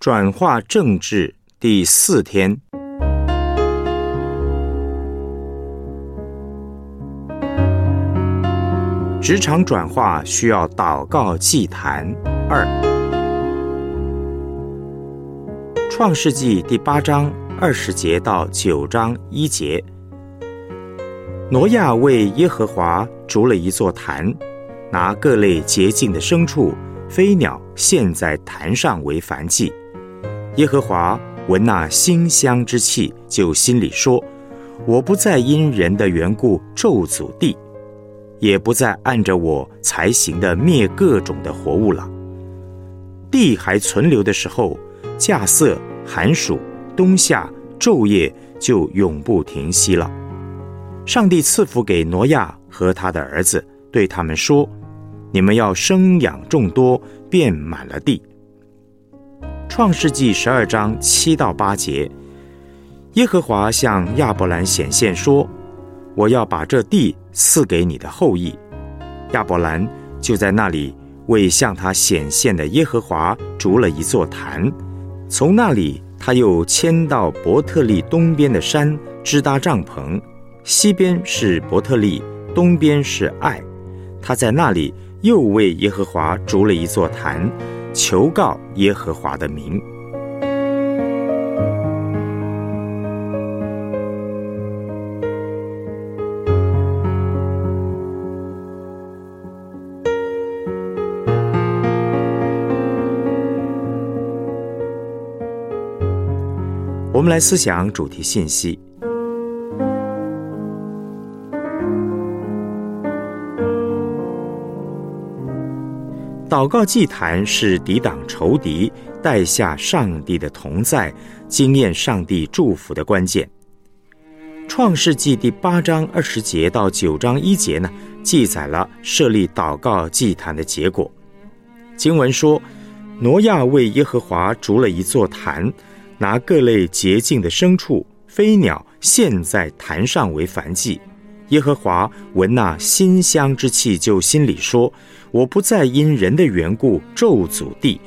转化政治第四天，职场转化需要祷告祭坛二。创世纪第八章二十节到九章一节，挪亚为耶和华筑了一座坛，拿各类洁净的牲畜、飞鸟献在坛上为燔祭。耶和华闻那馨香之气，就心里说：“我不再因人的缘故咒诅地，也不再按着我才行的灭各种的活物了。地还存留的时候，稼穑、寒暑、冬夏、昼夜就永不停息了。”上帝赐福给挪亚和他的儿子，对他们说：“你们要生养众多，遍满了地。”创世纪十二章七到八节，耶和华向亚伯兰显现说：“我要把这地赐给你的后裔。”亚伯兰就在那里为向他显现的耶和华筑了一座坛。从那里，他又迁到伯特利东边的山支搭帐篷，西边是伯特利，东边是爱。他在那里又为耶和华筑了一座坛。求告耶和华的名。我们来思想主题信息。祷告祭坛是抵挡仇敌、带下上帝的同在、经验上帝祝福的关键。创世纪第八章二十节到九章一节呢，记载了设立祷告祭坛的结果。经文说，挪亚为耶和华筑了一座坛，拿各类洁净的牲畜、飞鸟献在坛上为燔祭。耶和华闻那馨香之气，就心里说：“我不再因人的缘故咒诅地，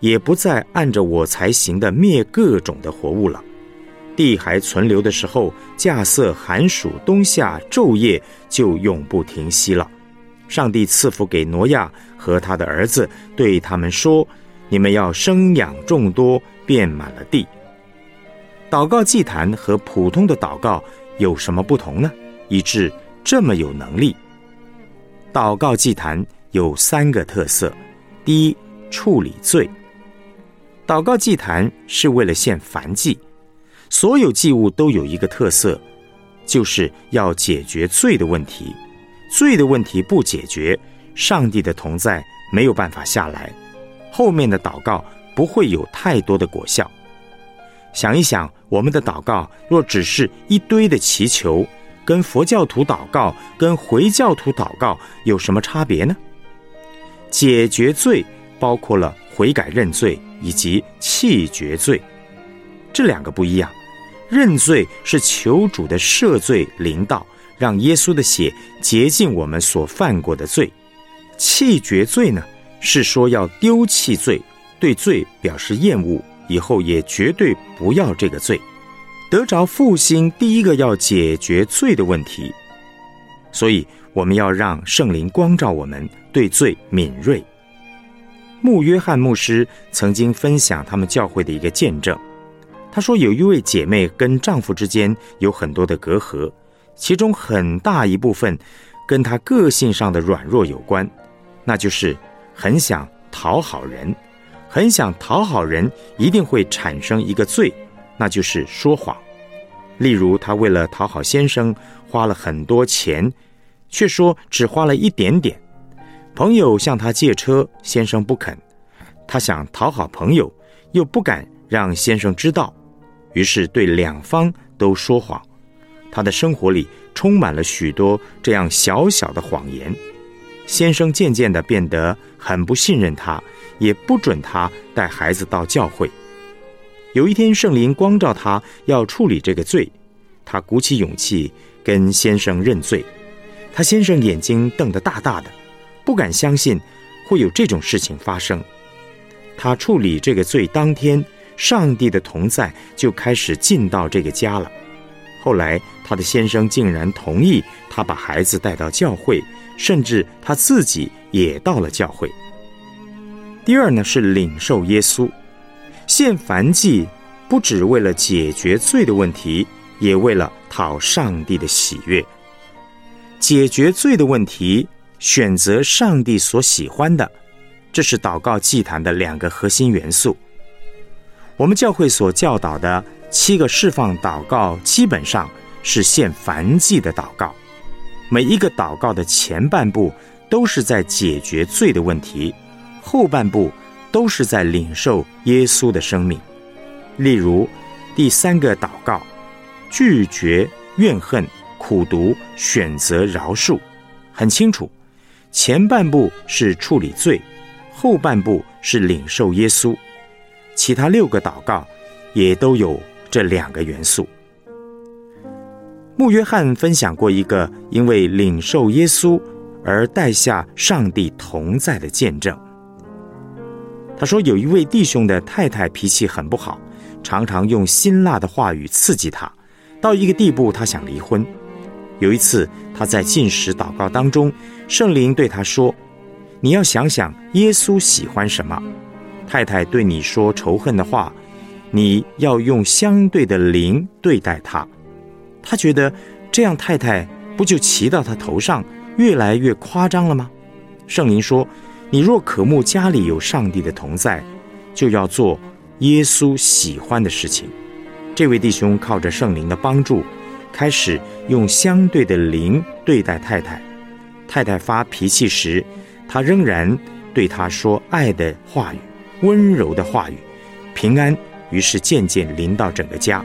也不再按着我才行的灭各种的活物了。地还存留的时候，稼穑、寒暑、冬夏、昼夜就永不停息了。上帝赐福给挪亚和他的儿子，对他们说：你们要生养众多，遍满了地。祷告祭坛和普通的祷告有什么不同呢？”以致这么有能力。祷告祭坛有三个特色：第一，处理罪。祷告祭坛是为了献燔祭，所有祭物都有一个特色，就是要解决罪的问题。罪的问题不解决，上帝的同在没有办法下来，后面的祷告不会有太多的果效。想一想，我们的祷告若只是一堆的祈求。跟佛教徒祷告、跟回教徒祷告有什么差别呢？解决罪包括了悔改认罪以及弃绝罪，这两个不一样。认罪是求主的赦罪临到，让耶稣的血洁净我们所犯过的罪；弃绝罪呢，是说要丢弃罪，对罪表示厌恶，以后也绝对不要这个罪。得着复兴，第一个要解决罪的问题，所以我们要让圣灵光照我们，对罪敏锐。穆约翰牧师曾经分享他们教会的一个见证，他说有一位姐妹跟丈夫之间有很多的隔阂，其中很大一部分跟她个性上的软弱有关，那就是很想讨好人，很想讨好人，一定会产生一个罪。那就是说谎，例如她为了讨好先生，花了很多钱，却说只花了一点点。朋友向他借车，先生不肯，他想讨好朋友，又不敢让先生知道，于是对两方都说谎。他的生活里充满了许多这样小小的谎言。先生渐渐的变得很不信任他，也不准他带孩子到教会。有一天，圣灵光照他要处理这个罪，他鼓起勇气跟先生认罪。他先生眼睛瞪得大大的，不敢相信会有这种事情发生。他处理这个罪当天，上帝的同在就开始进到这个家了。后来，他的先生竟然同意他把孩子带到教会，甚至他自己也到了教会。第二呢，是领受耶稣，献燔祭，不只为了解决罪的问题，也为了讨上帝的喜悦。解决罪的问题，选择上帝所喜欢的，这是祷告祭坛的两个核心元素。我们教会所教导的七个释放祷告，基本上是献燔祭的祷告。每一个祷告的前半部都是在解决罪的问题，后半部都是在领受耶稣的生命。例如，第三个祷告，拒绝怨恨。苦读选择饶恕，很清楚。前半部是处理罪，后半部是领受耶稣。其他六个祷告也都有这两个元素。穆约翰分享过一个因为领受耶稣而带下上帝同在的见证。他说，有一位弟兄的太太脾气很不好，常常用辛辣的话语刺激他，到一个地步，他想离婚。有一次，他在进食祷告当中，圣灵对他说：“你要想想耶稣喜欢什么。太太对你说仇恨的话，你要用相对的灵对待他。他觉得这样太太不就骑到他头上，越来越夸张了吗？”圣灵说：“你若渴慕家里有上帝的同在，就要做耶稣喜欢的事情。”这位弟兄靠着圣灵的帮助。开始用相对的灵对待太太，太太发脾气时，他仍然对她说爱的话语、温柔的话语，平安。于是渐渐临到整个家。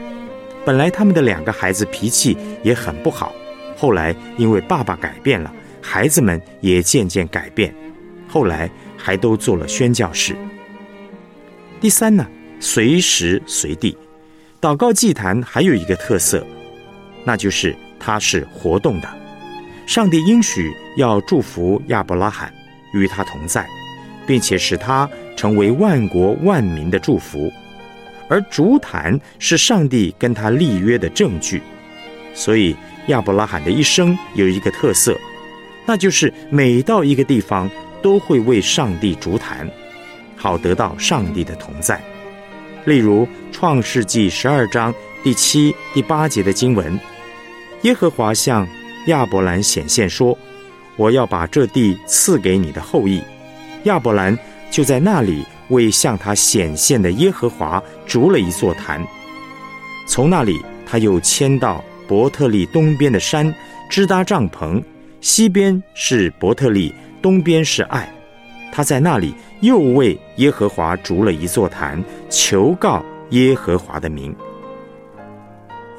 本来他们的两个孩子脾气也很不好，后来因为爸爸改变了，孩子们也渐渐改变，后来还都做了宣教士。第三呢，随时随地，祷告祭坛还有一个特色。那就是他是活动的，上帝应许要祝福亚伯拉罕，与他同在，并且使他成为万国万民的祝福。而竹坛是上帝跟他立约的证据，所以亚伯拉罕的一生有一个特色，那就是每到一个地方都会为上帝竹坛，好得到上帝的同在。例如创世纪十二章第七、第八节的经文。耶和华向亚伯兰显现说：“我要把这地赐给你的后裔。”亚伯兰就在那里为向他显现的耶和华筑了一座坛。从那里，他又迁到伯特利东边的山，支搭帐篷。西边是伯特利，东边是爱。他在那里又为耶和华筑了一座坛，求告耶和华的名。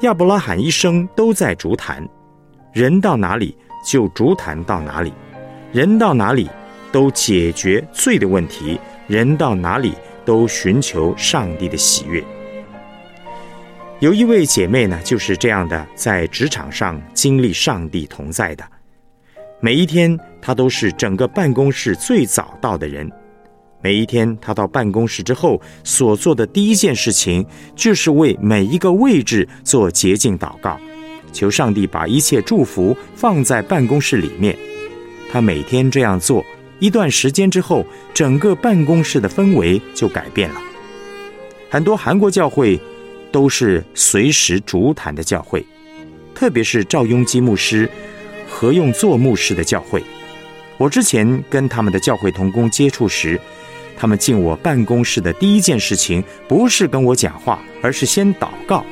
亚伯拉罕一生都在竹坛，人到哪里就竹坛到哪里，人到哪里都解决罪的问题，人到哪里都寻求上帝的喜悦。有一位姐妹呢，就是这样的，在职场上经历上帝同在的，每一天她都是整个办公室最早到的人。每一天，他到办公室之后所做的第一件事情，就是为每一个位置做洁净祷告，求上帝把一切祝福放在办公室里面。他每天这样做，一段时间之后，整个办公室的氛围就改变了。很多韩国教会都是随时烛坛的教会，特别是赵雍基牧师何用做牧师的教会。我之前跟他们的教会同工接触时，他们进我办公室的第一件事情，不是跟我讲话，而是先祷告。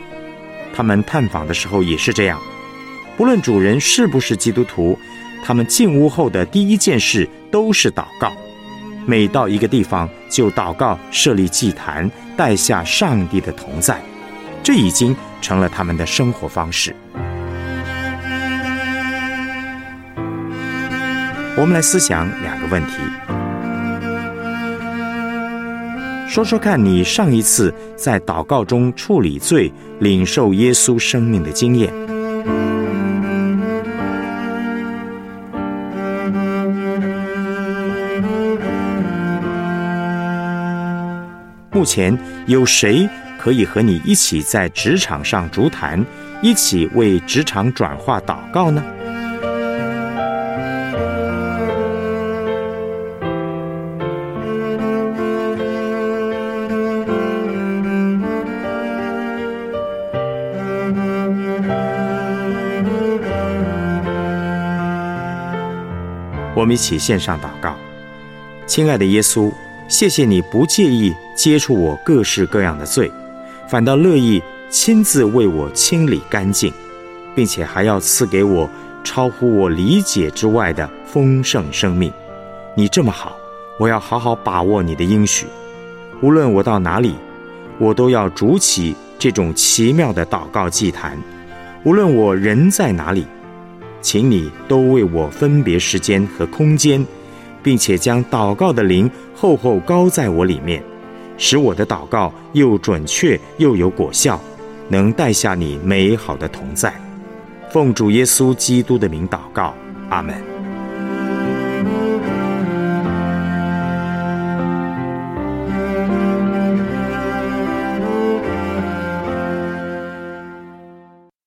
他们探访的时候也是这样，不论主人是不是基督徒，他们进屋后的第一件事都是祷告。每到一个地方就祷告，设立祭坛，带下上帝的同在，这已经成了他们的生活方式。我们来思想两个问题。说说看你上一次在祷告中处理罪、领受耶稣生命的经验。目前有谁可以和你一起在职场上烛坛，一起为职场转化祷告呢？我们一起献上祷告，亲爱的耶稣，谢谢你不介意接触我各式各样的罪，反倒乐意亲自为我清理干净，并且还要赐给我超乎我理解之外的丰盛生命。你这么好，我要好好把握你的应许。无论我到哪里，我都要筑起这种奇妙的祷告祭坛。无论我人在哪里。请你都为我分别时间和空间，并且将祷告的灵厚厚高在我里面，使我的祷告又准确又有果效，能带下你美好的同在。奉主耶稣基督的名祷告，阿门。